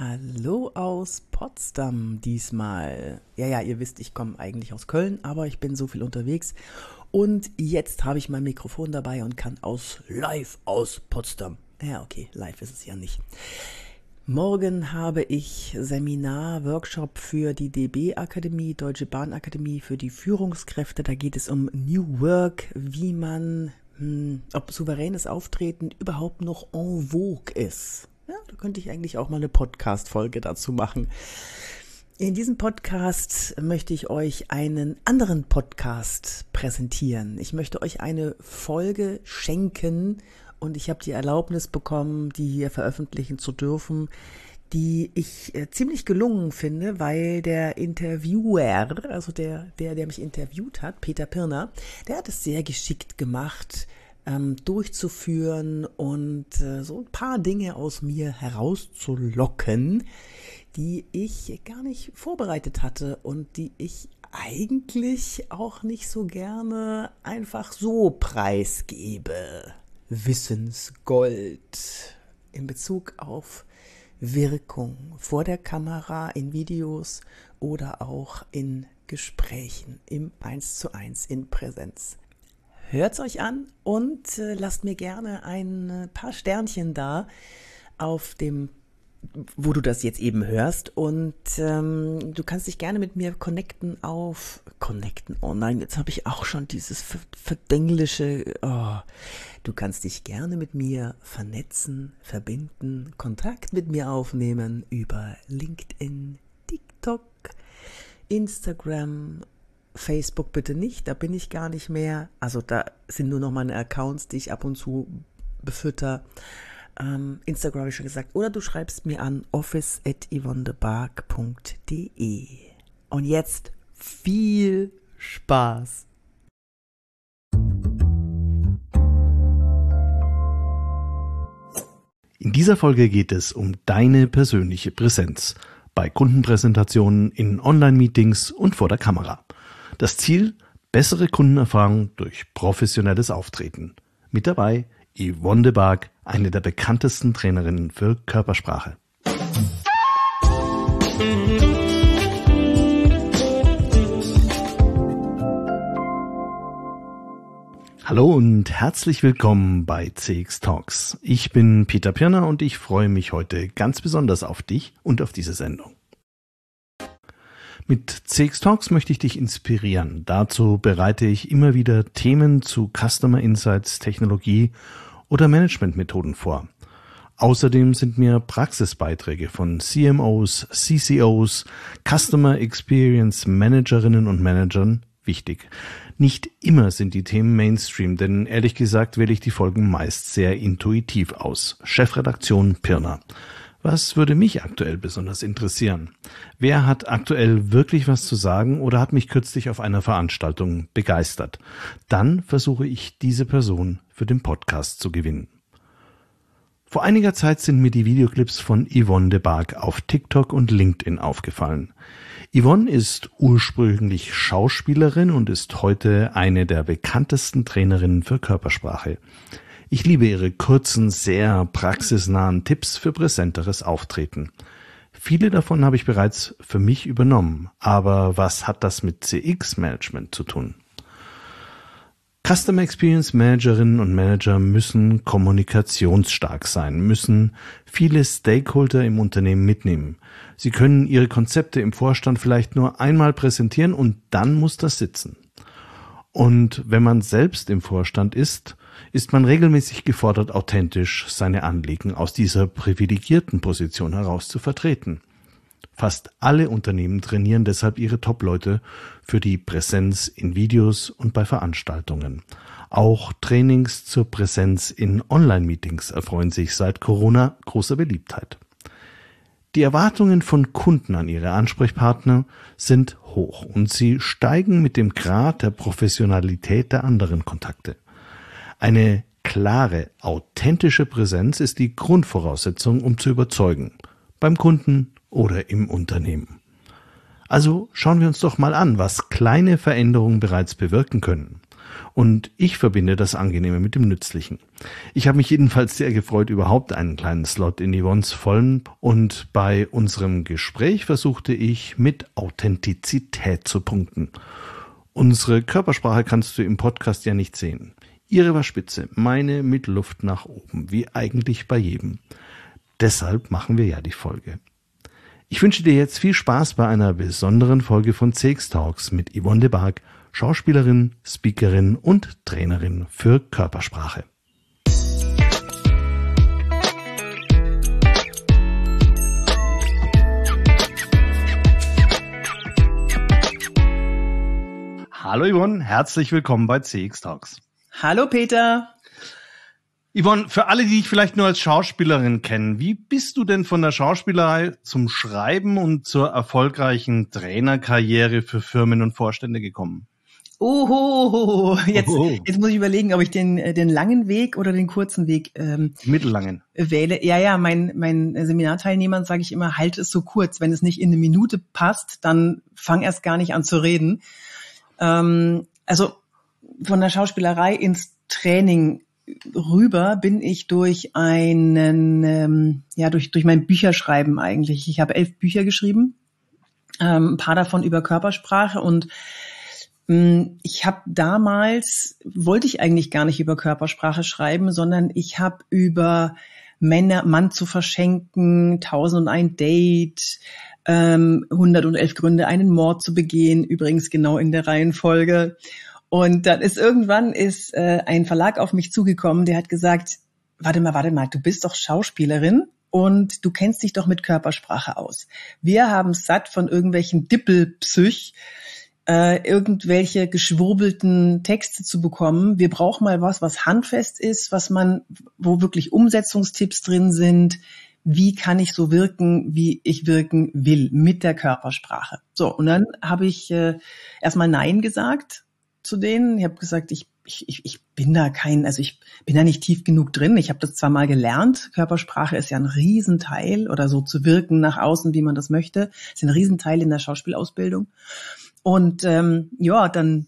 Hallo aus Potsdam diesmal. Ja, ja, ihr wisst, ich komme eigentlich aus Köln, aber ich bin so viel unterwegs. Und jetzt habe ich mein Mikrofon dabei und kann aus live aus Potsdam. Ja, okay, live ist es ja nicht. Morgen habe ich Seminar, Workshop für die DB Akademie, Deutsche Bahn Akademie für die Führungskräfte. Da geht es um New Work, wie man, hm, ob souveränes Auftreten überhaupt noch en vogue ist. Ja, da könnte ich eigentlich auch mal eine Podcast-Folge dazu machen. In diesem Podcast möchte ich euch einen anderen Podcast präsentieren. Ich möchte euch eine Folge schenken und ich habe die Erlaubnis bekommen, die hier veröffentlichen zu dürfen, die ich äh, ziemlich gelungen finde, weil der Interviewer, also der, der, der mich interviewt hat, Peter Pirner, der hat es sehr geschickt gemacht, ähm, durchzuführen und äh, so ein paar Dinge aus mir herauszulocken, die ich gar nicht vorbereitet hatte und die ich eigentlich auch nicht so gerne einfach so preisgebe. Wissensgold in Bezug auf Wirkung vor der Kamera, in Videos oder auch in Gesprächen im 1 zu 1 in Präsenz. Hört's euch an und äh, lasst mir gerne ein paar Sternchen da auf dem wo du das jetzt eben hörst. Und ähm, du kannst dich gerne mit mir connecten auf Connecten. Oh nein, jetzt habe ich auch schon dieses verdenglische. Oh. Du kannst dich gerne mit mir vernetzen, verbinden, Kontakt mit mir aufnehmen über LinkedIn, TikTok, Instagram, Facebook bitte nicht, da bin ich gar nicht mehr. Also da sind nur noch meine Accounts, die ich ab und zu befütter. Ähm, Instagram habe ich schon gesagt. Oder du schreibst mir an office.yvonnebark.de. Und jetzt viel Spaß! In dieser Folge geht es um deine persönliche Präsenz bei Kundenpräsentationen, in Online-Meetings und vor der Kamera. Das Ziel? Bessere Kundenerfahrung durch professionelles Auftreten. Mit dabei Yvonne de Barg, eine der bekanntesten Trainerinnen für Körpersprache. Hallo und herzlich willkommen bei CX Talks. Ich bin Peter Pirner und ich freue mich heute ganz besonders auf dich und auf diese Sendung. Mit CX Talks möchte ich dich inspirieren. Dazu bereite ich immer wieder Themen zu Customer Insights, Technologie oder Managementmethoden vor. Außerdem sind mir Praxisbeiträge von CMOs, CCOs, Customer Experience Managerinnen und Managern wichtig. Nicht immer sind die Themen Mainstream, denn ehrlich gesagt wähle ich die Folgen meist sehr intuitiv aus. Chefredaktion Pirner. Was würde mich aktuell besonders interessieren? Wer hat aktuell wirklich was zu sagen oder hat mich kürzlich auf einer Veranstaltung begeistert? Dann versuche ich diese Person für den Podcast zu gewinnen. Vor einiger Zeit sind mir die Videoclips von Yvonne de Barg auf TikTok und LinkedIn aufgefallen. Yvonne ist ursprünglich Schauspielerin und ist heute eine der bekanntesten Trainerinnen für Körpersprache. Ich liebe ihre kurzen, sehr praxisnahen Tipps für präsenteres Auftreten. Viele davon habe ich bereits für mich übernommen, aber was hat das mit CX-Management zu tun? Customer Experience Managerinnen und Manager müssen kommunikationsstark sein, müssen viele Stakeholder im Unternehmen mitnehmen. Sie können ihre Konzepte im Vorstand vielleicht nur einmal präsentieren und dann muss das sitzen. Und wenn man selbst im Vorstand ist, ist man regelmäßig gefordert, authentisch seine Anliegen aus dieser privilegierten Position heraus zu vertreten. Fast alle Unternehmen trainieren deshalb ihre Top-Leute für die Präsenz in Videos und bei Veranstaltungen. Auch Trainings zur Präsenz in Online-Meetings erfreuen sich seit Corona großer Beliebtheit. Die Erwartungen von Kunden an ihre Ansprechpartner sind hoch und sie steigen mit dem Grad der Professionalität der anderen Kontakte. Eine klare, authentische Präsenz ist die Grundvoraussetzung, um zu überzeugen, beim Kunden oder im Unternehmen. Also schauen wir uns doch mal an, was kleine Veränderungen bereits bewirken können. Und ich verbinde das Angenehme mit dem Nützlichen. Ich habe mich jedenfalls sehr gefreut, überhaupt einen kleinen Slot in Yvonnes vollen. Und bei unserem Gespräch versuchte ich mit Authentizität zu punkten. Unsere Körpersprache kannst du im Podcast ja nicht sehen. Ihre war spitze, meine mit Luft nach oben, wie eigentlich bei jedem. Deshalb machen wir ja die Folge. Ich wünsche dir jetzt viel Spaß bei einer besonderen Folge von CX Talks mit Yvonne de Barg, Schauspielerin, Speakerin und Trainerin für Körpersprache. Hallo Yvonne, herzlich willkommen bei CX Talks. Hallo Peter. Yvonne, für alle, die dich vielleicht nur als Schauspielerin kennen, wie bist du denn von der Schauspielerei zum Schreiben und zur erfolgreichen Trainerkarriere für Firmen und Vorstände gekommen? Oho, jetzt, jetzt muss ich überlegen, ob ich den, äh, den langen Weg oder den kurzen Weg ähm, mittellangen wähle. Ja, ja, mein, mein Seminarteilnehmern sage ich immer, halt es so kurz. Wenn es nicht in eine Minute passt, dann fang erst gar nicht an zu reden. Ähm, also von der Schauspielerei ins Training rüber bin ich durch einen, ähm, ja, durch, durch mein Bücherschreiben eigentlich. Ich habe elf Bücher geschrieben, ähm, ein paar davon über Körpersprache und ähm, ich habe damals, wollte ich eigentlich gar nicht über Körpersprache schreiben, sondern ich habe über Männer, Mann zu verschenken, 1001 Date, ähm, 111 Gründe, einen Mord zu begehen, übrigens genau in der Reihenfolge und dann ist irgendwann ist äh, ein Verlag auf mich zugekommen, der hat gesagt, warte mal, warte mal, du bist doch Schauspielerin und du kennst dich doch mit Körpersprache aus. Wir haben satt von irgendwelchen Dippelpsych, äh, irgendwelche geschwurbelten Texte zu bekommen. Wir brauchen mal was, was handfest ist, was man, wo wirklich Umsetzungstipps drin sind. Wie kann ich so wirken, wie ich wirken will mit der Körpersprache? So, und dann habe ich äh, erstmal Nein gesagt zu denen. Ich habe gesagt, ich, ich, ich bin da kein, also ich bin da nicht tief genug drin. Ich habe das zwar mal gelernt, Körpersprache ist ja ein Riesenteil oder so zu wirken nach außen, wie man das möchte, ist ein Riesenteil in der Schauspielausbildung. Und ähm, ja, dann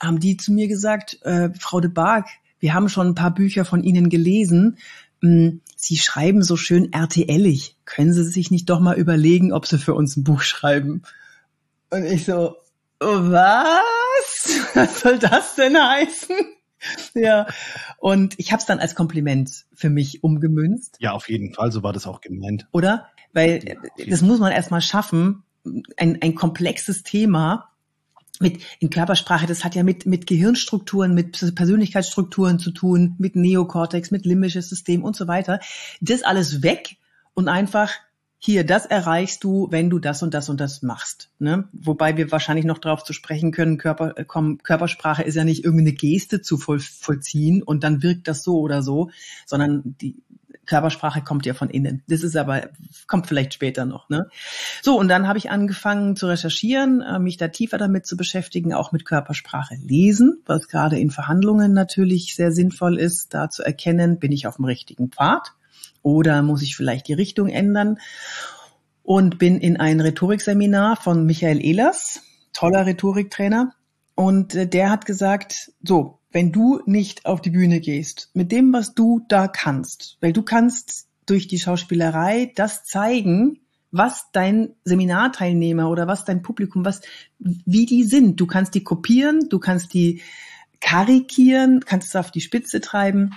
haben die zu mir gesagt, äh, Frau de Barg, wir haben schon ein paar Bücher von Ihnen gelesen. Hm, Sie schreiben so schön RTLig. Können Sie sich nicht doch mal überlegen, ob Sie für uns ein Buch schreiben? Und ich so, oh, was? Was soll das denn heißen? Ja, und ich habe es dann als Kompliment für mich umgemünzt. Ja, auf jeden Fall, so war das auch gemeint. Oder? Weil das muss man erstmal schaffen, ein, ein komplexes Thema mit in Körpersprache, das hat ja mit, mit Gehirnstrukturen, mit Persönlichkeitsstrukturen zu tun, mit Neokortex, mit limbisches System und so weiter. Das alles weg und einfach hier, das erreichst du, wenn du das und das und das machst. Ne? Wobei wir wahrscheinlich noch darauf zu sprechen können, Körper, äh, Körpersprache ist ja nicht irgendeine Geste zu voll, vollziehen und dann wirkt das so oder so, sondern die Körpersprache kommt ja von innen. Das ist aber, kommt vielleicht später noch. Ne? So, und dann habe ich angefangen zu recherchieren, äh, mich da tiefer damit zu beschäftigen, auch mit Körpersprache lesen, was gerade in Verhandlungen natürlich sehr sinnvoll ist, da zu erkennen, bin ich auf dem richtigen Pfad oder muss ich vielleicht die Richtung ändern? Und bin in ein Rhetorikseminar von Michael Ehlers, toller Rhetoriktrainer. Und äh, der hat gesagt, so, wenn du nicht auf die Bühne gehst, mit dem, was du da kannst, weil du kannst durch die Schauspielerei das zeigen, was dein Seminarteilnehmer oder was dein Publikum, was, wie die sind. Du kannst die kopieren, du kannst die karikieren, kannst es auf die Spitze treiben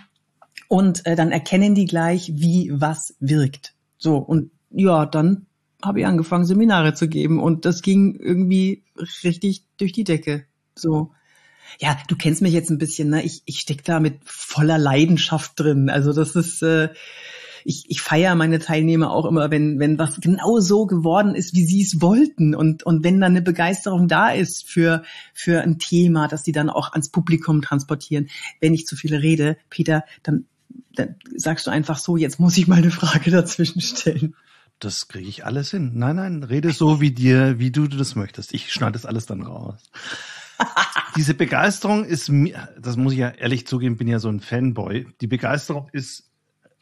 und äh, dann erkennen die gleich, wie was wirkt. So, und ja, dann habe ich angefangen, Seminare zu geben und das ging irgendwie richtig durch die Decke. So. Ja, du kennst mich jetzt ein bisschen, ne? Ich, ich steck da mit voller Leidenschaft drin. Also das ist, äh, ich, ich feiere meine Teilnehmer auch immer, wenn, wenn was genau so geworden ist, wie sie es wollten. Und, und wenn dann eine Begeisterung da ist für, für ein Thema, dass die dann auch ans Publikum transportieren. Wenn ich zu viele rede, Peter, dann dann sagst du einfach so, jetzt muss ich mal eine Frage dazwischen stellen. Das kriege ich alles hin. Nein, nein, rede so wie dir, wie du das möchtest. Ich schneide das alles dann raus. Diese Begeisterung ist mir, das muss ich ja ehrlich zugeben, bin ja so ein Fanboy. Die Begeisterung ist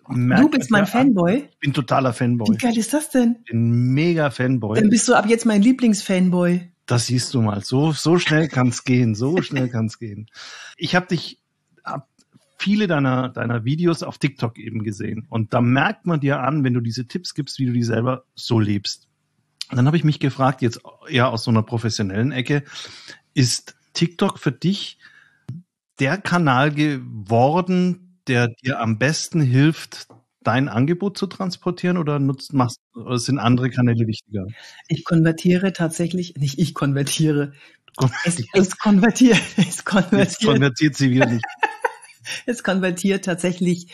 Du bist mein Fanboy? Ich bin totaler Fanboy. Wie geil ist das denn? Ich bin mega Fanboy. Dann bist du ab jetzt mein Lieblingsfanboy. Das siehst du mal. So, so schnell kann's gehen. So schnell kann's gehen. Ich habe dich hab viele deiner, deiner Videos auf TikTok eben gesehen. Und da merkt man dir an, wenn du diese Tipps gibst, wie du die selber so lebst. Und dann habe ich mich gefragt, jetzt eher aus so einer professionellen Ecke, ist TikTok für dich der Kanal geworden, der dir am besten hilft, dein Angebot zu transportieren oder nutzt, machst, oder sind andere Kanäle wichtiger? Ich konvertiere tatsächlich, nicht ich konvertiere. Es, es konvertiert, es konvertiert. Jetzt konvertiert sie wieder nicht. es konvertiert tatsächlich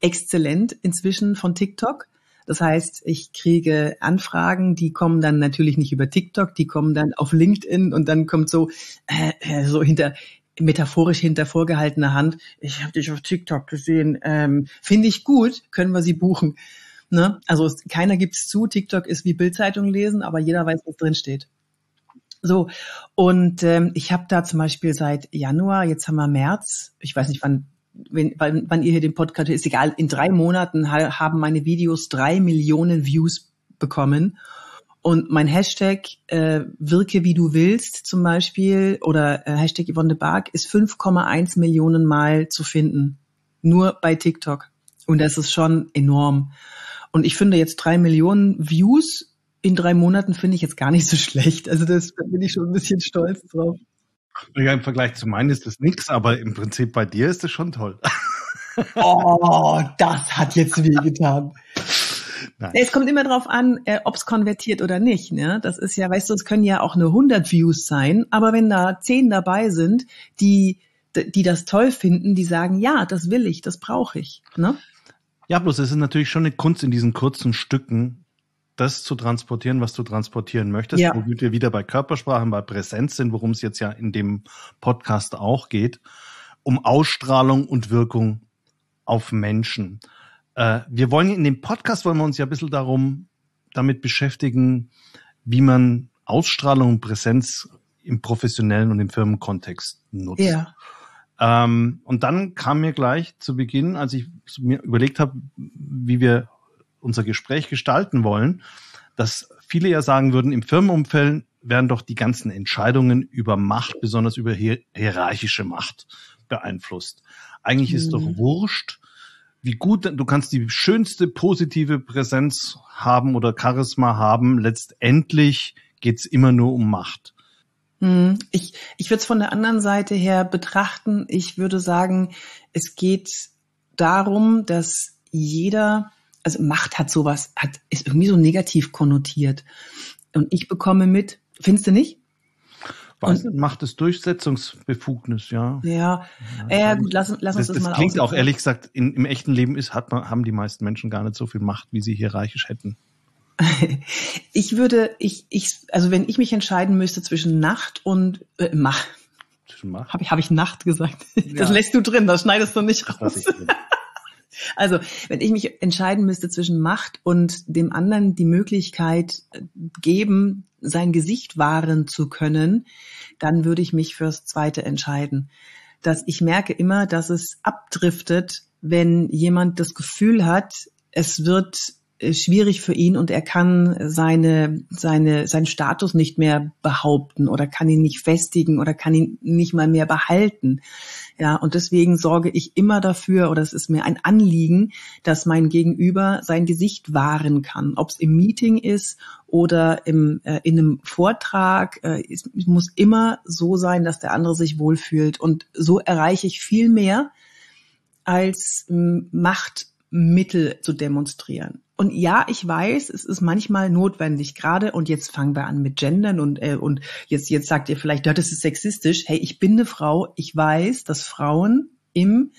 exzellent inzwischen von TikTok. Das heißt, ich kriege Anfragen, die kommen dann natürlich nicht über TikTok, die kommen dann auf LinkedIn und dann kommt so äh, äh so hinter metaphorisch hinter vorgehaltener Hand, ich habe dich auf TikTok gesehen, ähm, finde ich gut, können wir sie buchen. Ne? Also es, keiner gibt's zu, TikTok ist wie Bildzeitung lesen, aber jeder weiß, was drin steht. So, und ähm, ich habe da zum Beispiel seit Januar, jetzt haben wir März, ich weiß nicht, wann, wenn, wann, wann ihr hier den Podcast, ist egal, in drei Monaten haben meine Videos drei Millionen Views bekommen. Und mein Hashtag äh, wirke wie du willst zum Beispiel oder äh, Hashtag Yvonne de Barg ist 5,1 Millionen Mal zu finden. Nur bei TikTok. Und das ist schon enorm. Und ich finde jetzt drei Millionen Views in drei Monaten finde ich jetzt gar nicht so schlecht. Also das da bin ich schon ein bisschen stolz drauf. Ja, im Vergleich zu meinen ist das nichts, aber im Prinzip bei dir ist das schon toll. Oh, das hat jetzt wehgetan. Nein. Es kommt immer darauf an, äh, ob es konvertiert oder nicht. Ne? Das ist ja, weißt du, es können ja auch nur 100 Views sein, aber wenn da 10 dabei sind, die, die das toll finden, die sagen, ja, das will ich, das brauche ich. Ne? Ja, bloß es ist natürlich schon eine Kunst in diesen kurzen Stücken, das zu transportieren, was du transportieren möchtest, ja. womit wir wieder bei Körpersprache, bei Präsenz sind, worum es jetzt ja in dem Podcast auch geht, um Ausstrahlung und Wirkung auf Menschen. Äh, wir wollen in dem Podcast wollen wir uns ja ein bisschen darum damit beschäftigen, wie man Ausstrahlung und Präsenz im professionellen und im Firmenkontext nutzt. Ja. Ähm, und dann kam mir gleich zu Beginn, als ich mir überlegt habe, wie wir unser Gespräch gestalten wollen, dass viele ja sagen würden, im Firmenumfeld werden doch die ganzen Entscheidungen über Macht, besonders über hier hierarchische Macht beeinflusst. Eigentlich mhm. ist doch mhm. wurscht, wie gut, du kannst die schönste positive Präsenz haben oder Charisma haben. Letztendlich geht's immer nur um Macht. Hm, ich, ich würde es von der anderen Seite her betrachten. Ich würde sagen, es geht darum, dass jeder, also Macht hat sowas, hat, ist irgendwie so negativ konnotiert. Und ich bekomme mit, findest du nicht? Weiß und, Macht es Durchsetzungsbefugnis, ja. Ja, ja, ja gut, lass, lass uns das, das, das mal klingt auch ehrlich gesagt, in, im echten Leben ist, hat man, haben die meisten Menschen gar nicht so viel Macht, wie sie hierarchisch hätten. ich würde, ich, ich, also wenn ich mich entscheiden müsste zwischen Nacht und äh, Macht, habe ich, hab ich Nacht gesagt? Das ja. lässt du drin, das schneidest du nicht raus. Also, wenn ich mich entscheiden müsste zwischen Macht und dem anderen die Möglichkeit äh, geben, sein Gesicht wahren zu können, dann würde ich mich fürs Zweite entscheiden. Dass ich merke immer, dass es abdriftet, wenn jemand das Gefühl hat, es wird schwierig für ihn und er kann seine, seine, seinen Status nicht mehr behaupten oder kann ihn nicht festigen oder kann ihn nicht mal mehr behalten. Ja, und deswegen sorge ich immer dafür, oder es ist mir ein Anliegen, dass mein Gegenüber sein Gesicht wahren kann. Ob es im Meeting ist oder im, äh, in einem Vortrag. Äh, es muss immer so sein, dass der andere sich wohlfühlt. Und so erreiche ich viel mehr als Machtmittel zu demonstrieren. Und ja, ich weiß, es ist manchmal notwendig, gerade, und jetzt fangen wir an mit Gendern und, äh, und jetzt, jetzt sagt ihr vielleicht, das ist sexistisch. Hey, ich bin eine Frau, ich weiß, dass Frauen im,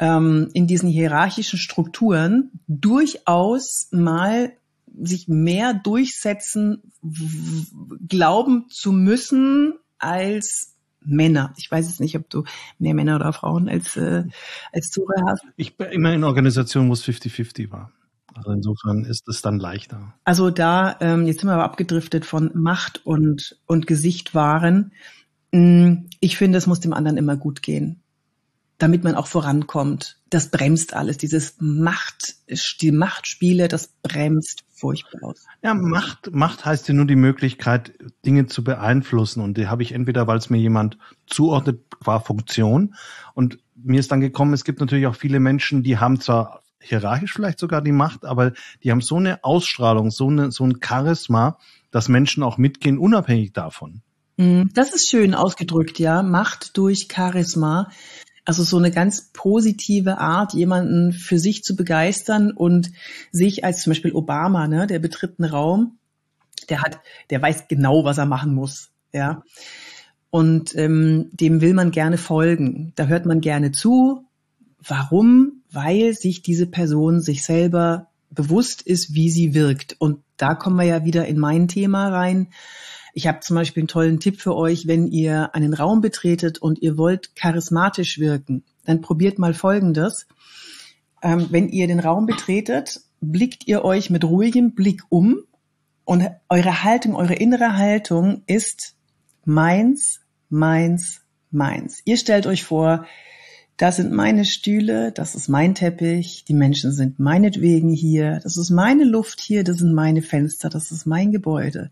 ähm, in diesen hierarchischen Strukturen durchaus mal sich mehr durchsetzen, glauben zu müssen als Männer. Ich weiß jetzt nicht, ob du mehr Männer oder Frauen als, äh, als Zuhörer hast. Ich bin immer in Organisationen, wo es 50-50 war. Also insofern ist es dann leichter. Also da, ähm, jetzt sind wir aber abgedriftet von Macht und, und Gesicht wahren. Mm, ich finde, es muss dem anderen immer gut gehen. damit man auch vorankommt. Das bremst alles. Dieses Macht, die Machtspiele, das bremst furchtbar aus. Ja, Macht, Macht heißt ja nur die Möglichkeit, Dinge zu beeinflussen. Und die habe ich entweder, weil es mir jemand zuordnet qua Funktion. Und mir ist dann gekommen, es gibt natürlich auch viele Menschen, die haben zwar hierarchisch vielleicht sogar die Macht, aber die haben so eine Ausstrahlung, so, eine, so ein Charisma, dass Menschen auch mitgehen, unabhängig davon. Mhm. Das ist schön ausgedrückt, ja. Macht durch Charisma. Also so eine ganz positive Art, jemanden für sich zu begeistern und sich als zum Beispiel Obama, ne, der betritt einen Raum, der hat, der weiß genau, was er machen muss, ja. Und ähm, dem will man gerne folgen. Da hört man gerne zu. Warum? Weil sich diese Person sich selber bewusst ist, wie sie wirkt. Und da kommen wir ja wieder in mein Thema rein. Ich habe zum Beispiel einen tollen Tipp für euch, wenn ihr einen Raum betretet und ihr wollt charismatisch wirken, dann probiert mal Folgendes. Ähm, wenn ihr den Raum betretet, blickt ihr euch mit ruhigem Blick um und eure Haltung, eure innere Haltung ist meins, meins, meins. Ihr stellt euch vor, das sind meine Stühle, das ist mein Teppich, die Menschen sind meinetwegen hier, das ist meine Luft hier, das sind meine Fenster, das ist mein Gebäude.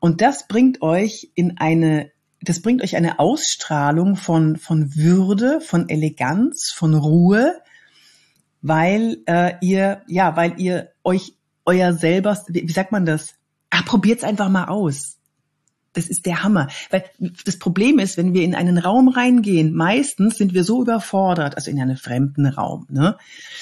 Und das bringt euch in eine, das bringt euch eine Ausstrahlung von, von Würde, von Eleganz, von Ruhe, weil äh, ihr, ja, weil ihr euch euer selber, wie, wie sagt man das? Ach, probiert's einfach mal aus. Das ist der Hammer. Weil das Problem ist, wenn wir in einen Raum reingehen, meistens sind wir so überfordert, also in einen fremden Raum, ne,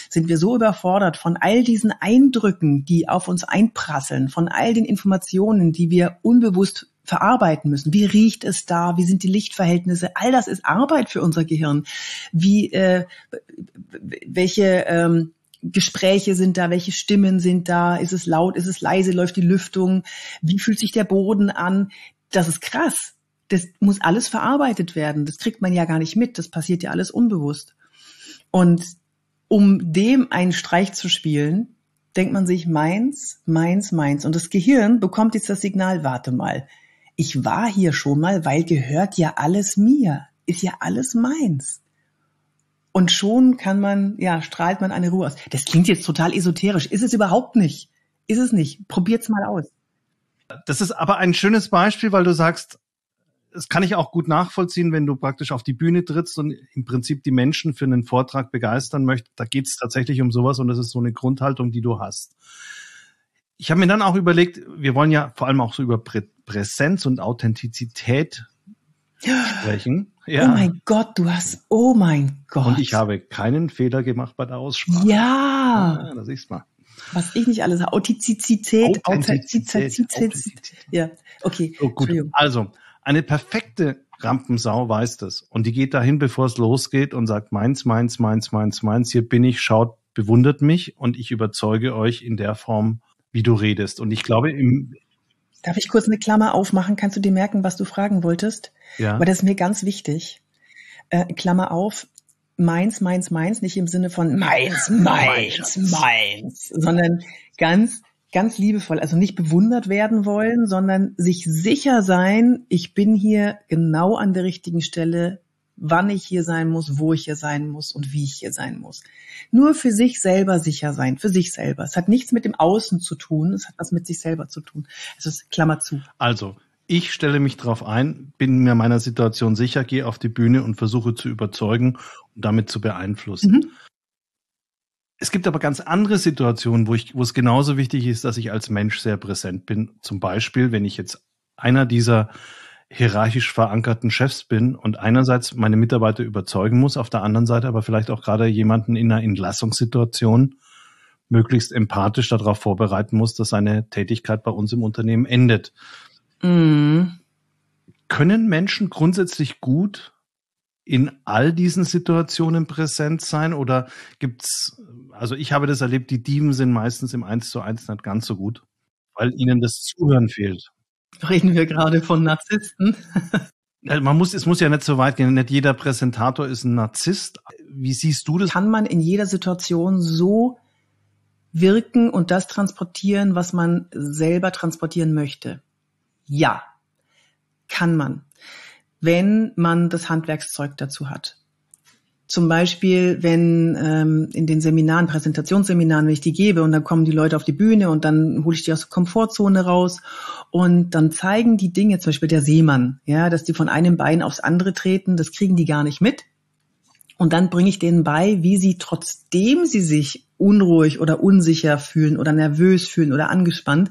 sind wir so überfordert von all diesen Eindrücken, die auf uns einprasseln, von all den Informationen, die wir unbewusst verarbeiten müssen. Wie riecht es da? Wie sind die Lichtverhältnisse? All das ist Arbeit für unser Gehirn. Wie, äh, welche ähm, Gespräche sind da, welche Stimmen sind da, ist es laut, ist es leise, läuft die Lüftung, wie fühlt sich der Boden an? Das ist krass. Das muss alles verarbeitet werden. Das kriegt man ja gar nicht mit. Das passiert ja alles unbewusst. Und um dem einen Streich zu spielen, denkt man sich meins, meins, meins. Und das Gehirn bekommt jetzt das Signal, warte mal, ich war hier schon mal, weil gehört ja alles mir, ist ja alles meins. Und schon kann man, ja, strahlt man eine Ruhe aus. Das klingt jetzt total esoterisch, ist es überhaupt nicht. Ist es nicht. Probiert's mal aus. Das ist aber ein schönes Beispiel, weil du sagst, es kann ich auch gut nachvollziehen, wenn du praktisch auf die Bühne trittst und im Prinzip die Menschen für einen Vortrag begeistern möchtest. Da geht es tatsächlich um sowas und das ist so eine Grundhaltung, die du hast. Ich habe mir dann auch überlegt, wir wollen ja vor allem auch so über Prä Präsenz und Authentizität sprechen. Ja. Oh mein Gott, du hast, oh mein Gott. Und ich habe keinen Fehler gemacht bei der Aussprache. Ja. ja das siehst mal. Was ich nicht alles habe. Authentizität. Authentizität. Authentizität. Ja, okay. So, gut. Also, eine perfekte Rampensau weiß das. Und die geht dahin, bevor es losgeht und sagt, meins, meins, meins, meins, meins, hier bin ich, schaut, bewundert mich und ich überzeuge euch in der Form, wie du redest. Und ich glaube, im, Darf ich kurz eine Klammer aufmachen? Kannst du dir merken, was du fragen wolltest? Ja. Aber das ist mir ganz wichtig. Äh, Klammer auf, meins, meins, meins, nicht im Sinne von meins, meins, meins, sondern ganz, ganz liebevoll, also nicht bewundert werden wollen, sondern sich sicher sein, ich bin hier genau an der richtigen Stelle, wann ich hier sein muss, wo ich hier sein muss und wie ich hier sein muss. Nur für sich selber sicher sein, für sich selber. Es hat nichts mit dem Außen zu tun, es hat was mit sich selber zu tun. Also Klammer zu. Also, ich stelle mich darauf ein, bin mir meiner Situation sicher, gehe auf die Bühne und versuche zu überzeugen und damit zu beeinflussen. Mhm. Es gibt aber ganz andere Situationen, wo, ich, wo es genauso wichtig ist, dass ich als Mensch sehr präsent bin. Zum Beispiel, wenn ich jetzt einer dieser hierarchisch verankerten Chefs bin und einerseits meine Mitarbeiter überzeugen muss, auf der anderen Seite aber vielleicht auch gerade jemanden in einer Entlassungssituation möglichst empathisch darauf vorbereiten muss, dass seine Tätigkeit bei uns im Unternehmen endet. Mhm. Können Menschen grundsätzlich gut in all diesen Situationen präsent sein oder gibt's, also ich habe das erlebt, die Dieben sind meistens im Eins zu eins nicht ganz so gut, weil ihnen das Zuhören fehlt. Reden wir gerade von Narzissten? Man muss, es muss ja nicht so weit gehen. Nicht jeder Präsentator ist ein Narzisst. Wie siehst du das? Kann man in jeder Situation so wirken und das transportieren, was man selber transportieren möchte? Ja, kann man, wenn man das Handwerkszeug dazu hat. zum Beispiel, wenn ähm, in den Seminaren, Präsentationsseminaren, wenn ich die gebe und dann kommen die Leute auf die Bühne und dann hole ich die aus der Komfortzone raus und dann zeigen die Dinge, zum Beispiel der Seemann, ja, dass die von einem Bein aufs andere treten, das kriegen die gar nicht mit. Und dann bringe ich denen bei, wie sie trotzdem sie sich unruhig oder unsicher fühlen oder nervös fühlen oder angespannt,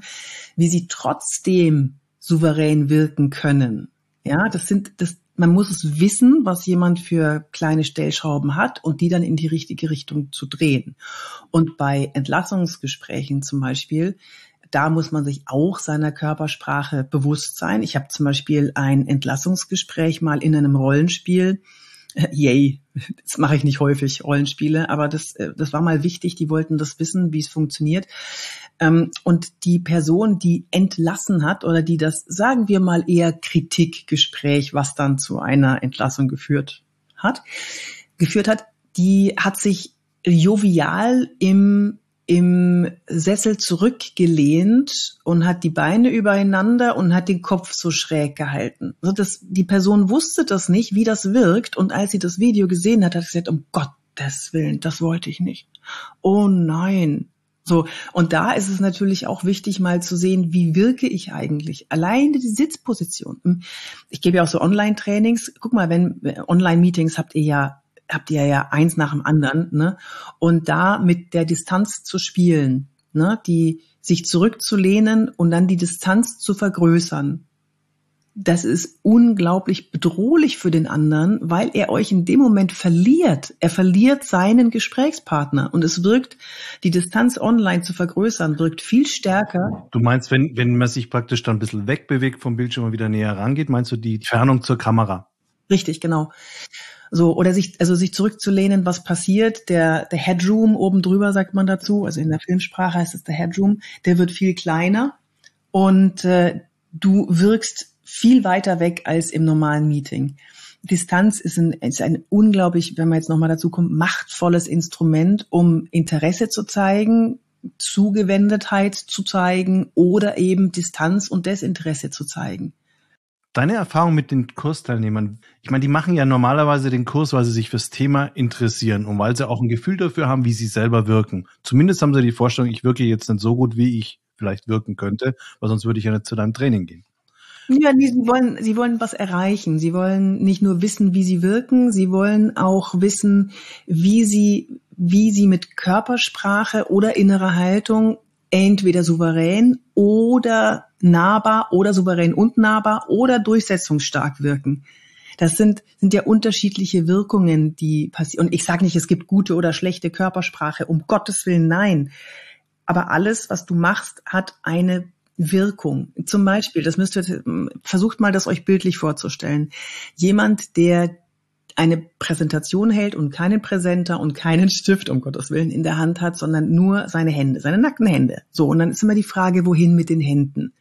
wie sie trotzdem souverän wirken können. Ja, das sind, das, man muss es wissen, was jemand für kleine Stellschrauben hat und die dann in die richtige Richtung zu drehen. Und bei Entlassungsgesprächen zum Beispiel, da muss man sich auch seiner Körpersprache bewusst sein. Ich habe zum Beispiel ein Entlassungsgespräch mal in einem Rollenspiel yay, das mache ich nicht häufig, Rollenspiele, aber das, äh, das war mal wichtig, die wollten das wissen, wie es funktioniert. Ähm, und die Person, die entlassen hat oder die das, sagen wir mal, eher Kritikgespräch, was dann zu einer Entlassung geführt hat, geführt hat, die hat sich jovial im im Sessel zurückgelehnt und hat die Beine übereinander und hat den Kopf so schräg gehalten. Also das, die Person wusste das nicht, wie das wirkt. Und als sie das Video gesehen hat, hat sie gesagt, um Gottes Willen, das wollte ich nicht. Oh nein. So. Und da ist es natürlich auch wichtig, mal zu sehen, wie wirke ich eigentlich? Alleine die Sitzposition. Hm. Ich gebe ja auch so Online-Trainings. Guck mal, wenn Online-Meetings habt ihr ja habt ihr ja eins nach dem anderen, ne? Und da mit der Distanz zu spielen, ne? Die sich zurückzulehnen und dann die Distanz zu vergrößern. Das ist unglaublich bedrohlich für den anderen, weil er euch in dem Moment verliert. Er verliert seinen Gesprächspartner und es wirkt, die Distanz online zu vergrößern, wirkt viel stärker. Du meinst, wenn, wenn man sich praktisch dann ein bisschen wegbewegt vom Bildschirm und wieder näher rangeht, meinst du die Entfernung zur Kamera? Richtig, genau. So, oder sich, also sich zurückzulehnen, was passiert. Der, der Headroom oben drüber, sagt man dazu, also in der Filmsprache heißt es der Headroom, der wird viel kleiner und äh, du wirkst viel weiter weg als im normalen Meeting. Distanz ist ein, ist ein unglaublich, wenn man jetzt nochmal dazu kommt, machtvolles Instrument, um Interesse zu zeigen, Zugewendetheit zu zeigen oder eben Distanz und Desinteresse zu zeigen. Deine Erfahrung mit den Kursteilnehmern, ich meine, die machen ja normalerweise den Kurs, weil sie sich fürs Thema interessieren und weil sie auch ein Gefühl dafür haben, wie sie selber wirken. Zumindest haben sie die Vorstellung, ich wirke jetzt nicht so gut, wie ich vielleicht wirken könnte, weil sonst würde ich ja nicht zu deinem Training gehen. Ja, nee, sie wollen, sie wollen was erreichen. Sie wollen nicht nur wissen, wie sie wirken, sie wollen auch wissen, wie sie, wie sie mit Körpersprache oder innerer Haltung entweder souverän oder nahbar oder souverän und nahbar oder durchsetzungsstark wirken. Das sind, sind ja unterschiedliche Wirkungen, die passieren. Und ich sage nicht, es gibt gute oder schlechte Körpersprache, um Gottes Willen, nein. Aber alles, was du machst, hat eine Wirkung. Zum Beispiel, das müsst ihr, versucht mal das euch bildlich vorzustellen. Jemand, der eine Präsentation hält und keinen Präsenter und keinen Stift, um Gottes Willen, in der Hand hat, sondern nur seine Hände, seine nackten Hände. So, und dann ist immer die Frage, wohin mit den Händen?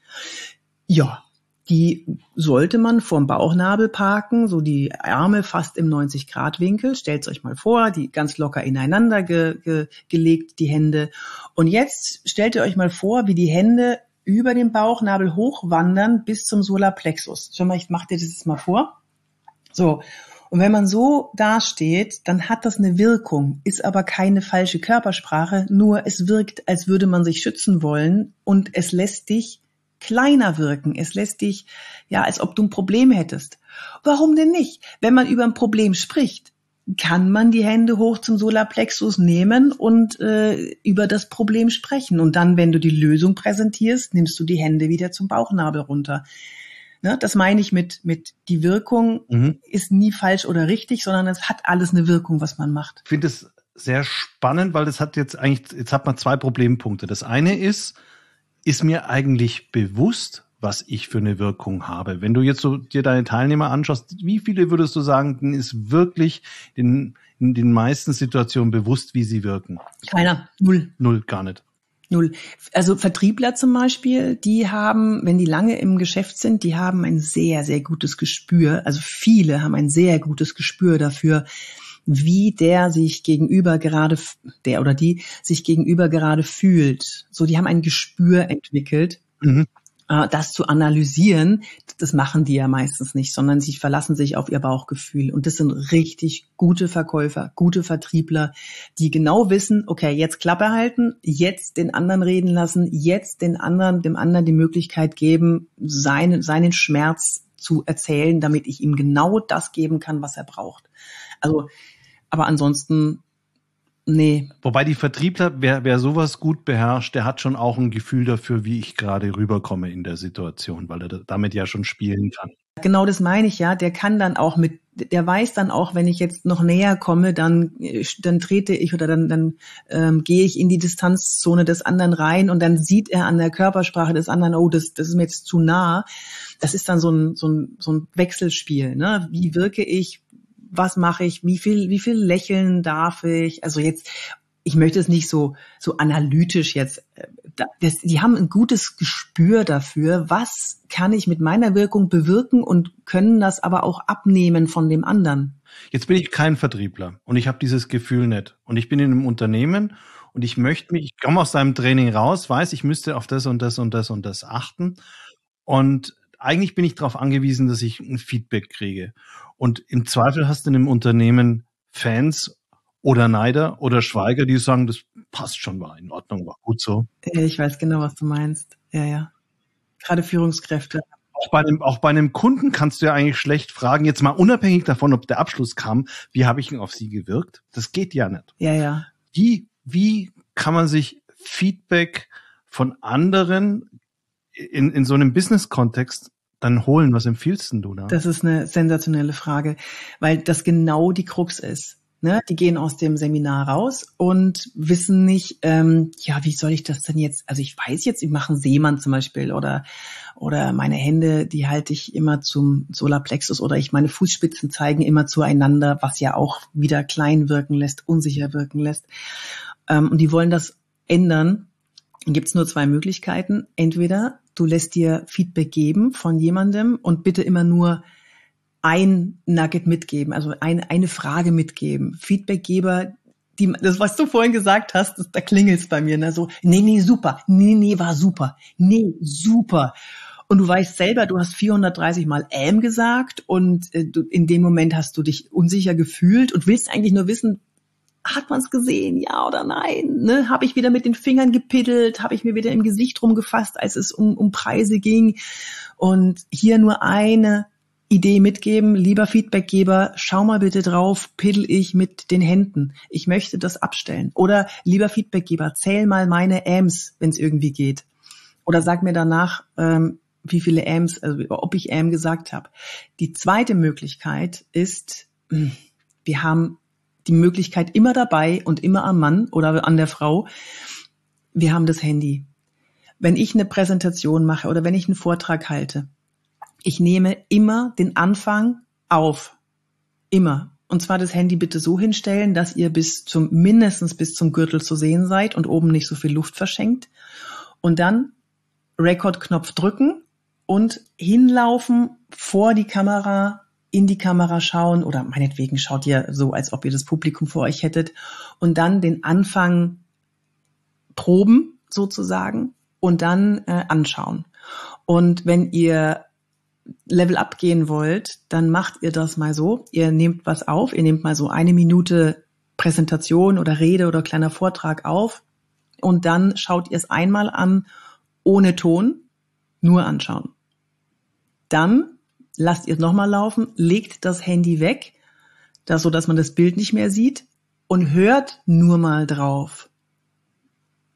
Ja, die sollte man vorm Bauchnabel parken, so die Arme fast im 90-Grad-Winkel. Stellt euch mal vor, die ganz locker ineinander ge, ge, gelegt, die Hände. Und jetzt stellt ihr euch mal vor, wie die Hände über den Bauchnabel hochwandern bis zum Solarplexus. Schon mal, ich mach dir das jetzt mal vor. So. Und wenn man so dasteht, dann hat das eine Wirkung, ist aber keine falsche Körpersprache, nur es wirkt, als würde man sich schützen wollen und es lässt dich kleiner wirken. Es lässt dich, ja, als ob du ein Problem hättest. Warum denn nicht? Wenn man über ein Problem spricht, kann man die Hände hoch zum Solarplexus nehmen und äh, über das Problem sprechen. Und dann, wenn du die Lösung präsentierst, nimmst du die Hände wieder zum Bauchnabel runter. Ne, das meine ich mit, mit die Wirkung mhm. ist nie falsch oder richtig, sondern es hat alles eine Wirkung, was man macht. Ich finde es sehr spannend, weil das hat jetzt eigentlich, jetzt hat man zwei Problempunkte. Das eine ist, ist mir eigentlich bewusst, was ich für eine Wirkung habe. Wenn du jetzt so dir deine Teilnehmer anschaust, wie viele würdest du sagen, ist wirklich in, in den meisten Situationen bewusst, wie sie wirken? Keiner. Null. Null, gar nicht. Null. Also Vertriebler zum Beispiel, die haben, wenn die lange im Geschäft sind, die haben ein sehr, sehr gutes Gespür. Also viele haben ein sehr gutes Gespür dafür, wie der sich gegenüber gerade, der oder die sich gegenüber gerade fühlt. So, die haben ein Gespür entwickelt. Mhm. Äh, das zu analysieren, das machen die ja meistens nicht, sondern sie verlassen sich auf ihr Bauchgefühl. Und das sind richtig gute Verkäufer, gute Vertriebler, die genau wissen, okay, jetzt Klappe halten, jetzt den anderen reden lassen, jetzt den anderen, dem anderen die Möglichkeit geben, seinen, seinen Schmerz zu erzählen, damit ich ihm genau das geben kann, was er braucht. Also, aber ansonsten Nee. Wobei die Vertriebler, wer, wer sowas gut beherrscht, der hat schon auch ein Gefühl dafür, wie ich gerade rüberkomme in der Situation, weil er damit ja schon spielen kann. Genau das meine ich ja. Der kann dann auch mit, der weiß dann auch, wenn ich jetzt noch näher komme, dann, dann trete ich oder dann, dann ähm, gehe ich in die Distanzzone des anderen rein und dann sieht er an der Körpersprache des anderen, oh, das, das ist mir jetzt zu nah. Das ist dann so ein, so ein, so ein Wechselspiel. Ne? Wie wirke ich? Was mache ich, wie viel, wie viel lächeln darf ich? Also jetzt, ich möchte es nicht so, so analytisch jetzt, äh, das, die haben ein gutes Gespür dafür, was kann ich mit meiner Wirkung bewirken und können das aber auch abnehmen von dem anderen. Jetzt bin ich kein Vertriebler und ich habe dieses Gefühl nicht. Und ich bin in einem Unternehmen und ich möchte mich, ich komme aus seinem Training raus, weiß, ich müsste auf das und das und das und das achten. Und eigentlich bin ich darauf angewiesen, dass ich ein Feedback kriege. Und im Zweifel hast du in einem Unternehmen Fans oder Neider oder Schweiger, die sagen, das passt schon, war in Ordnung, war gut so. Ich weiß genau, was du meinst. Ja, ja. Gerade Führungskräfte. Auch bei, einem, auch bei einem Kunden kannst du ja eigentlich schlecht fragen, jetzt mal unabhängig davon, ob der Abschluss kam, wie habe ich ihn auf sie gewirkt? Das geht ja nicht. Ja, ja. Wie, wie kann man sich Feedback von anderen in, in so einem Business-Kontext dann holen? Was empfiehlst du da? Das ist eine sensationelle Frage, weil das genau die Krux ist. Ne? Die gehen aus dem Seminar raus und wissen nicht, ähm, ja, wie soll ich das denn jetzt? Also ich weiß jetzt, ich mache einen Seemann zum Beispiel oder oder meine Hände, die halte ich immer zum Solarplexus oder ich meine Fußspitzen zeigen immer zueinander, was ja auch wieder klein wirken lässt, unsicher wirken lässt. Ähm, und die wollen das ändern. Dann gibt es nur zwei Möglichkeiten. Entweder du lässt dir Feedback geben von jemandem und bitte immer nur ein Nugget mitgeben, also eine, eine Frage mitgeben. Feedbackgeber, die, das, was du vorhin gesagt hast, das, da klingelt's bei mir, ne? so, nee, nee, super, nee, nee, war super, nee, super. Und du weißt selber, du hast 430 Mal ähm gesagt und äh, du, in dem Moment hast du dich unsicher gefühlt und willst eigentlich nur wissen, hat man es gesehen, ja oder nein? Ne? Habe ich wieder mit den Fingern gepiddelt? Habe ich mir wieder im Gesicht rumgefasst, als es um, um Preise ging? Und hier nur eine Idee mitgeben, lieber Feedbackgeber, schau mal bitte drauf, piddel ich mit den Händen. Ich möchte das abstellen. Oder lieber Feedbackgeber, zähl mal meine Ams, wenn es irgendwie geht. Oder sag mir danach, ähm, wie viele Ams, also ob ich Am gesagt habe. Die zweite Möglichkeit ist, hm, wir haben die Möglichkeit immer dabei und immer am Mann oder an der Frau. Wir haben das Handy. Wenn ich eine Präsentation mache oder wenn ich einen Vortrag halte, ich nehme immer den Anfang auf. Immer. Und zwar das Handy bitte so hinstellen, dass ihr bis zum, mindestens bis zum Gürtel zu sehen seid und oben nicht so viel Luft verschenkt. Und dann Rekordknopf drücken und hinlaufen vor die Kamera in die Kamera schauen oder meinetwegen schaut ihr so, als ob ihr das Publikum vor euch hättet und dann den Anfang proben sozusagen und dann äh, anschauen. Und wenn ihr Level up gehen wollt, dann macht ihr das mal so. Ihr nehmt was auf, ihr nehmt mal so eine Minute Präsentation oder Rede oder kleiner Vortrag auf und dann schaut ihr es einmal an ohne Ton, nur anschauen. Dann lasst ihr es nochmal laufen, legt das Handy weg, das, so dass man das Bild nicht mehr sieht und hört nur mal drauf.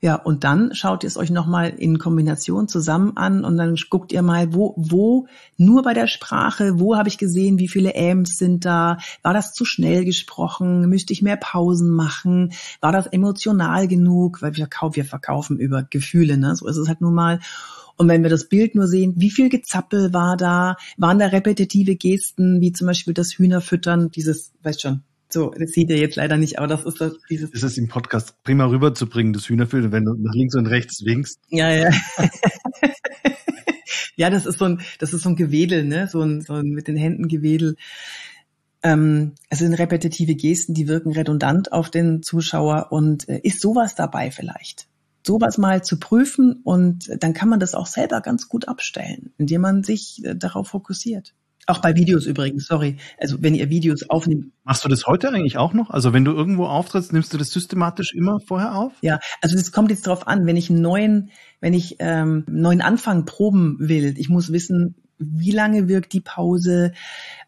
Ja, und dann schaut ihr es euch nochmal in Kombination zusammen an und dann guckt ihr mal, wo, wo, nur bei der Sprache, wo habe ich gesehen, wie viele Äms sind da, war das zu schnell gesprochen, müsste ich mehr Pausen machen, war das emotional genug, weil wir, wir verkaufen über Gefühle, ne? so ist es halt nun mal. Und wenn wir das Bild nur sehen, wie viel Gezappel war da, waren da repetitive Gesten, wie zum Beispiel das Hühnerfüttern, dieses, weißt schon, so, das sieht ihr jetzt leider nicht, aber das ist das, dieses. Ist es im Podcast prima rüberzubringen, das Hühnerfüttern, wenn du nach links und rechts winkst? Ja, ja. ja, das ist so ein, das ist so ein Gewedel, ne, so ein, so ein mit den Händen Gewedel. Ähm, es sind repetitive Gesten, die wirken redundant auf den Zuschauer und äh, ist sowas dabei vielleicht? Sowas mal zu prüfen und dann kann man das auch selber ganz gut abstellen, indem man sich äh, darauf fokussiert. Auch bei Videos übrigens, sorry. Also wenn ihr Videos aufnehmt. Machst du das heute eigentlich auch noch? Also wenn du irgendwo auftrittst, nimmst du das systematisch immer vorher auf? Ja, also das kommt jetzt darauf an, wenn ich einen neuen, wenn ich ähm, einen neuen Anfang proben will, ich muss wissen, wie lange wirkt die Pause,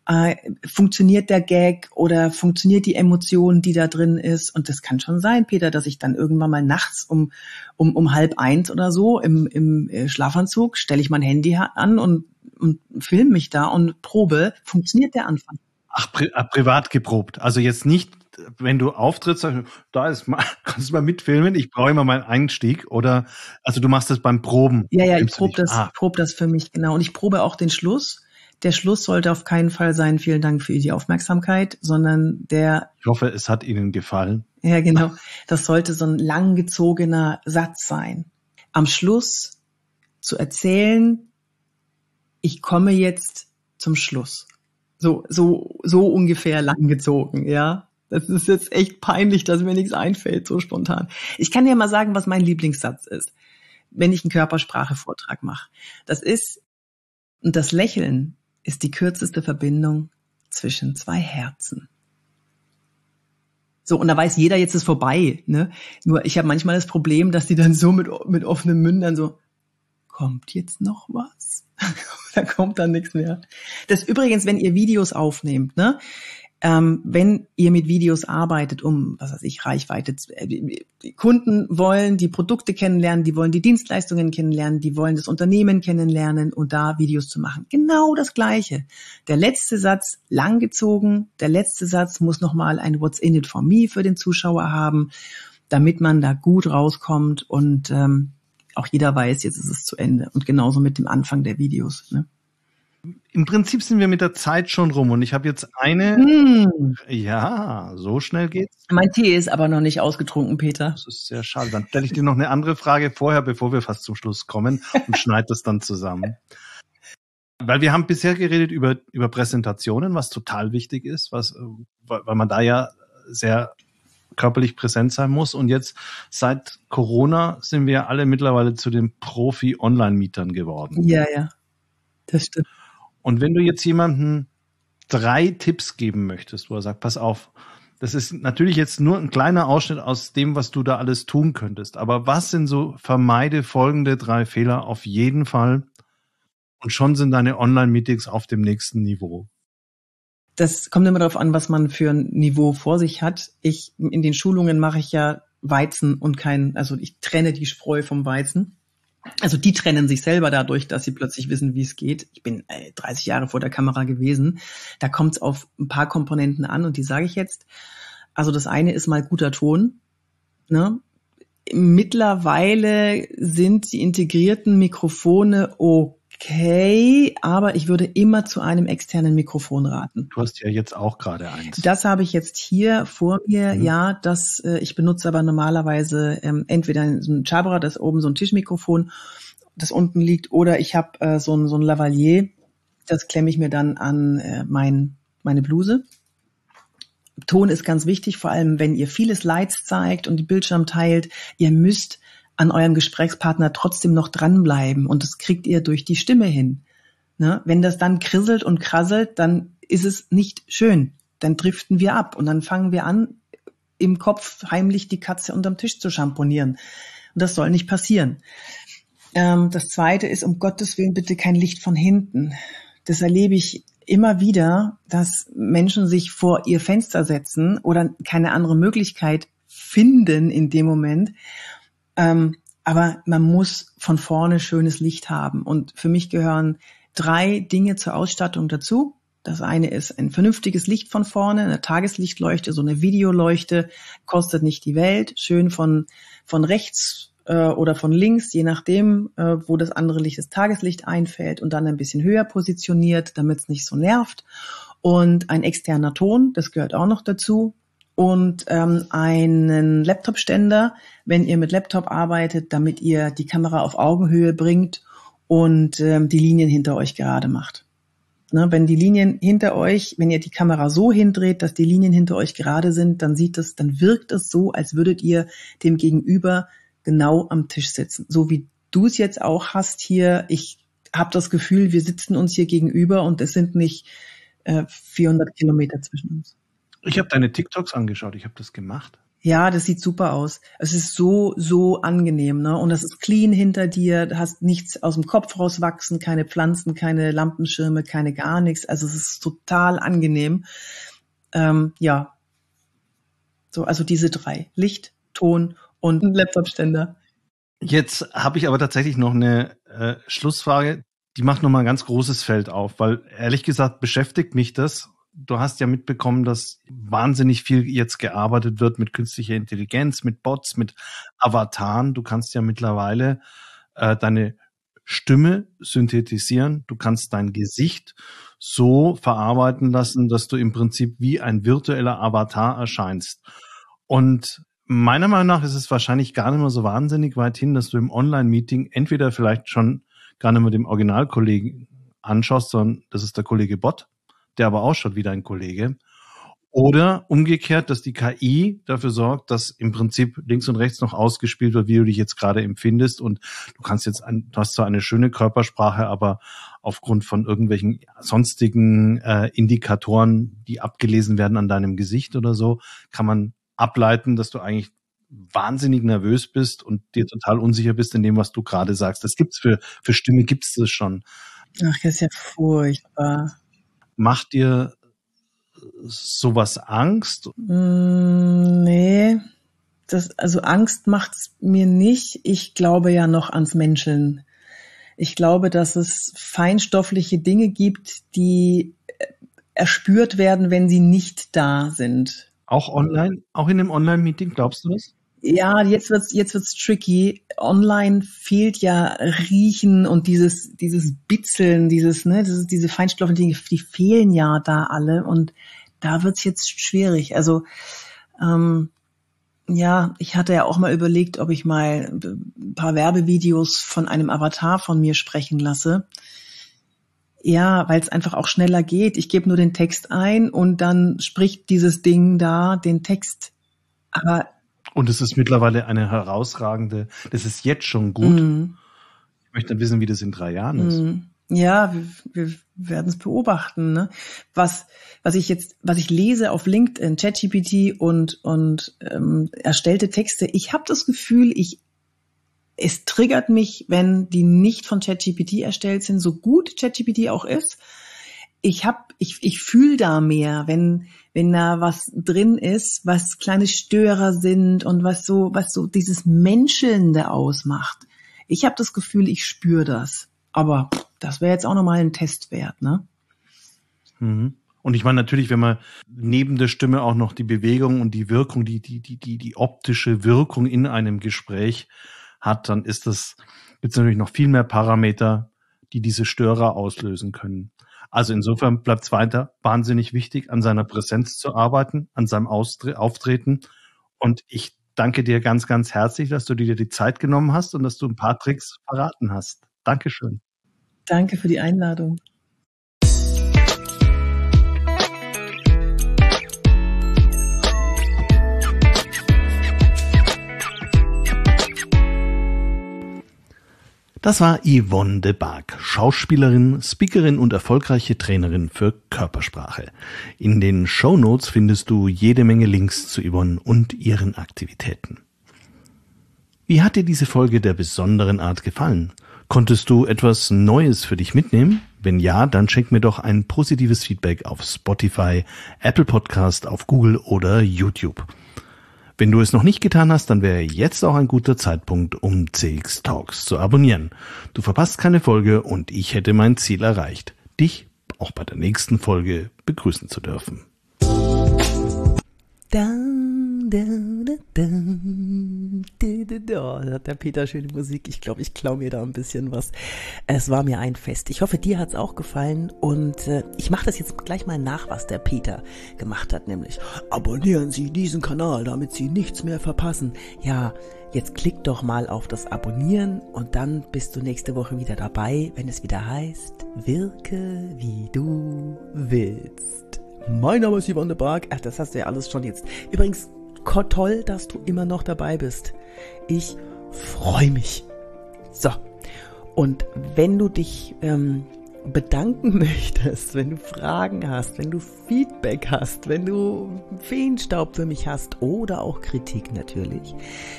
äh, funktioniert der Gag oder funktioniert die Emotion, die da drin ist. Und das kann schon sein, Peter, dass ich dann irgendwann mal nachts um, um, um halb eins oder so im, im äh, Schlafanzug stelle ich mein Handy an und, und film mich da und probe, funktioniert der Anfang. Ach, pri äh, privat geprobt. Also jetzt nicht, wenn du auftrittst, sagst du, da ist mal, kannst du mal mitfilmen, ich brauche immer meinen Einstieg. Oder also du machst das beim Proben. Ja, ja, ich probe das, ah. prob das für mich, genau. Und ich probe auch den Schluss der Schluss sollte auf keinen Fall sein, vielen Dank für die Aufmerksamkeit, sondern der. Ich hoffe, es hat Ihnen gefallen. Ja, genau. Das sollte so ein langgezogener Satz sein. Am Schluss zu erzählen, ich komme jetzt zum Schluss. So, so, so ungefähr langgezogen, ja. Das ist jetzt echt peinlich, dass mir nichts einfällt, so spontan. Ich kann dir mal sagen, was mein Lieblingssatz ist, wenn ich einen Körpersprache-Vortrag mache. Das ist, und das Lächeln ist die kürzeste Verbindung zwischen zwei Herzen. So, und da weiß jeder, jetzt ist vorbei. Ne? Nur ich habe manchmal das Problem, dass die dann so mit, mit offenen Mündern so, kommt jetzt noch was? da kommt dann nichts mehr. Das übrigens, wenn ihr Videos aufnehmt, ne? Ähm, wenn ihr mit Videos arbeitet, um, was weiß ich, Reichweite, äh, die Kunden wollen die Produkte kennenlernen, die wollen die Dienstleistungen kennenlernen, die wollen das Unternehmen kennenlernen und da Videos zu machen. Genau das Gleiche. Der letzte Satz langgezogen, der letzte Satz muss nochmal ein What's in it for me für den Zuschauer haben, damit man da gut rauskommt und ähm, auch jeder weiß, jetzt ist es zu Ende. Und genauso mit dem Anfang der Videos. Ne? Im Prinzip sind wir mit der Zeit schon rum und ich habe jetzt eine. Mm. Ja, so schnell geht's. Mein Tee ist aber noch nicht ausgetrunken, Peter. Das ist sehr schade. Dann stelle ich dir noch eine andere Frage vorher, bevor wir fast zum Schluss kommen und schneide das dann zusammen. Weil wir haben bisher geredet über, über Präsentationen, was total wichtig ist, was, weil man da ja sehr körperlich präsent sein muss. Und jetzt seit Corona sind wir alle mittlerweile zu den Profi-Online-Mietern geworden. Ja, ja. Das stimmt. Und wenn du jetzt jemanden drei Tipps geben möchtest, wo er sagt, pass auf, das ist natürlich jetzt nur ein kleiner Ausschnitt aus dem, was du da alles tun könntest. Aber was sind so vermeide folgende drei Fehler auf jeden Fall? Und schon sind deine Online-Meetings auf dem nächsten Niveau. Das kommt immer darauf an, was man für ein Niveau vor sich hat. Ich, in den Schulungen mache ich ja Weizen und kein, also ich trenne die Spreu vom Weizen. Also die trennen sich selber dadurch, dass sie plötzlich wissen, wie es geht. Ich bin äh, 30 Jahre vor der Kamera gewesen. Da kommt es auf ein paar Komponenten an und die sage ich jetzt. Also das eine ist mal guter Ton. Ne? Mittlerweile sind die integrierten Mikrofone okay okay, aber ich würde immer zu einem externen Mikrofon raten. Du hast ja jetzt auch gerade eins. Das habe ich jetzt hier vor mir, mhm. ja, das äh, ich benutze aber normalerweise ähm, entweder ein Chabra, das oben so ein Tischmikrofon, das unten liegt, oder ich habe äh, so ein so ein Lavalier, das klemme ich mir dann an äh, mein meine Bluse. Ton ist ganz wichtig, vor allem wenn ihr viele Slides zeigt und die Bildschirm teilt. Ihr müsst an eurem Gesprächspartner trotzdem noch dranbleiben und das kriegt ihr durch die Stimme hin. Ne? Wenn das dann krisselt und krasselt, dann ist es nicht schön. Dann driften wir ab und dann fangen wir an, im Kopf heimlich die Katze unterm Tisch zu schamponieren. Und das soll nicht passieren. Ähm, das zweite ist, um Gottes Willen bitte kein Licht von hinten. Das erlebe ich immer wieder, dass Menschen sich vor ihr Fenster setzen oder keine andere Möglichkeit finden in dem Moment ähm, aber man muss von vorne schönes Licht haben. Und für mich gehören drei Dinge zur Ausstattung dazu. Das eine ist ein vernünftiges Licht von vorne, eine Tageslichtleuchte, so eine Videoleuchte, kostet nicht die Welt, schön von, von rechts äh, oder von links, je nachdem, äh, wo das andere Licht, das Tageslicht einfällt und dann ein bisschen höher positioniert, damit es nicht so nervt. Und ein externer Ton, das gehört auch noch dazu und ähm, einen Laptop-Ständer, wenn ihr mit Laptop arbeitet, damit ihr die Kamera auf Augenhöhe bringt und ähm, die Linien hinter euch gerade macht. Ne, wenn die Linien hinter euch, wenn ihr die Kamera so hindreht, dass die Linien hinter euch gerade sind, dann sieht es, dann wirkt es so, als würdet ihr dem Gegenüber genau am Tisch sitzen. So wie du es jetzt auch hast hier. Ich habe das Gefühl, wir sitzen uns hier gegenüber und es sind nicht äh, 400 Kilometer zwischen uns. Ich habe deine TikToks angeschaut, ich habe das gemacht. Ja, das sieht super aus. Es ist so, so angenehm, ne? Und das ist clean hinter dir, du hast nichts aus dem Kopf rauswachsen, keine Pflanzen, keine Lampenschirme, keine gar nichts. Also es ist total angenehm. Ähm, ja. So, also diese drei. Licht, Ton und Laptopständer. Jetzt habe ich aber tatsächlich noch eine äh, Schlussfrage. Die macht nochmal ein ganz großes Feld auf, weil ehrlich gesagt beschäftigt mich das du hast ja mitbekommen, dass wahnsinnig viel jetzt gearbeitet wird mit künstlicher Intelligenz, mit Bots, mit Avataren. Du kannst ja mittlerweile äh, deine Stimme synthetisieren. Du kannst dein Gesicht so verarbeiten lassen, dass du im Prinzip wie ein virtueller Avatar erscheinst. Und meiner Meinung nach ist es wahrscheinlich gar nicht mehr so wahnsinnig weit hin, dass du im Online-Meeting entweder vielleicht schon gar nicht mehr dem Originalkollegen anschaust, sondern das ist der Kollege Bot der aber ausschaut wie dein Kollege. Oder umgekehrt, dass die KI dafür sorgt, dass im Prinzip links und rechts noch ausgespielt wird, wie du dich jetzt gerade empfindest. Und du kannst jetzt, ein, du hast zwar eine schöne Körpersprache, aber aufgrund von irgendwelchen sonstigen äh, Indikatoren, die abgelesen werden an deinem Gesicht oder so, kann man ableiten, dass du eigentlich wahnsinnig nervös bist und dir total unsicher bist in dem, was du gerade sagst. Das gibt's für, für Stimme gibt's das schon. Ach, das ist ja furchtbar. Macht dir sowas Angst? Mm, nee. Das, also Angst macht's mir nicht. Ich glaube ja noch ans Menscheln. Ich glaube, dass es feinstoffliche Dinge gibt, die erspürt werden, wenn sie nicht da sind. Auch online? Auch in einem Online-Meeting, glaubst du das? Ja, jetzt wird's jetzt wird's tricky. Online fehlt ja Riechen und dieses dieses Bitzeln, dieses ne, dieses, diese Feinstoffe, die, die fehlen ja da alle und da wird's jetzt schwierig. Also ähm, ja, ich hatte ja auch mal überlegt, ob ich mal ein paar Werbevideos von einem Avatar von mir sprechen lasse. Ja, weil es einfach auch schneller geht. Ich gebe nur den Text ein und dann spricht dieses Ding da den Text. Aber und es ist mittlerweile eine herausragende, das ist jetzt schon gut. Mm. Ich möchte wissen, wie das in drei Jahren ist. Mm. Ja, wir, wir werden es beobachten. Ne? Was, was ich jetzt, was ich lese auf LinkedIn, ChatGPT und und ähm, erstellte Texte, ich habe das Gefühl, ich es triggert mich, wenn die nicht von ChatGPT erstellt sind, so gut ChatGPT auch ist. Ich hab, ich, ich fühle da mehr, wenn wenn da was drin ist, was kleine Störer sind und was so, was so dieses Menschelnde ausmacht. Ich habe das Gefühl, ich spüre das. Aber das wäre jetzt auch nochmal ein Test wert, ne? Mhm. Und ich meine natürlich, wenn man neben der Stimme auch noch die Bewegung und die Wirkung, die, die, die, die, die optische Wirkung in einem Gespräch hat, dann ist das, gibt natürlich noch viel mehr Parameter, die diese Störer auslösen können. Also insofern bleibt es weiter wahnsinnig wichtig, an seiner Präsenz zu arbeiten, an seinem Austre Auftreten. Und ich danke dir ganz, ganz herzlich, dass du dir die Zeit genommen hast und dass du ein paar Tricks verraten hast. Dankeschön. Danke für die Einladung. Das war Yvonne de Barg, Schauspielerin, Speakerin und erfolgreiche Trainerin für Körpersprache. In den Show Notes findest du jede Menge Links zu Yvonne und ihren Aktivitäten. Wie hat dir diese Folge der besonderen Art gefallen? Konntest du etwas Neues für dich mitnehmen? Wenn ja, dann schenk mir doch ein positives Feedback auf Spotify, Apple Podcast, auf Google oder YouTube. Wenn du es noch nicht getan hast, dann wäre jetzt auch ein guter Zeitpunkt, um CX Talks zu abonnieren. Du verpasst keine Folge und ich hätte mein Ziel erreicht, dich auch bei der nächsten Folge begrüßen zu dürfen. Da, Oh, hat der Peter schöne Musik. Ich glaube, ich klaue mir da ein bisschen was. Es war mir ein Fest. Ich hoffe, dir hat's auch gefallen. Und äh, ich mache das jetzt gleich mal nach, was der Peter gemacht hat. Nämlich abonnieren Sie diesen Kanal, damit Sie nichts mehr verpassen. Ja, jetzt klick doch mal auf das Abonnieren und dann bist du nächste Woche wieder dabei, wenn es wieder heißt, wirke wie du willst. Mein Name ist Yvonne de Barg. Ach, das hast du ja alles schon jetzt. Übrigens, toll, dass du immer noch dabei bist. Ich freue mich. So, und wenn du dich ähm, bedanken möchtest, wenn du Fragen hast, wenn du Feedback hast, wenn du Feenstaub für mich hast oder auch Kritik natürlich,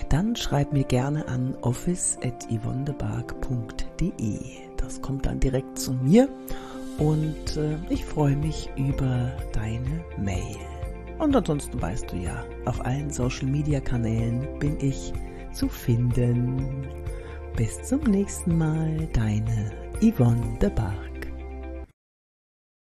dann schreib mir gerne an office.yvonnebark.de. Das kommt dann direkt zu mir und äh, ich freue mich über deine Mail. Und ansonsten weißt du ja, auf allen Social Media Kanälen bin ich zu finden. Bis zum nächsten Mal, deine Yvonne de Bach.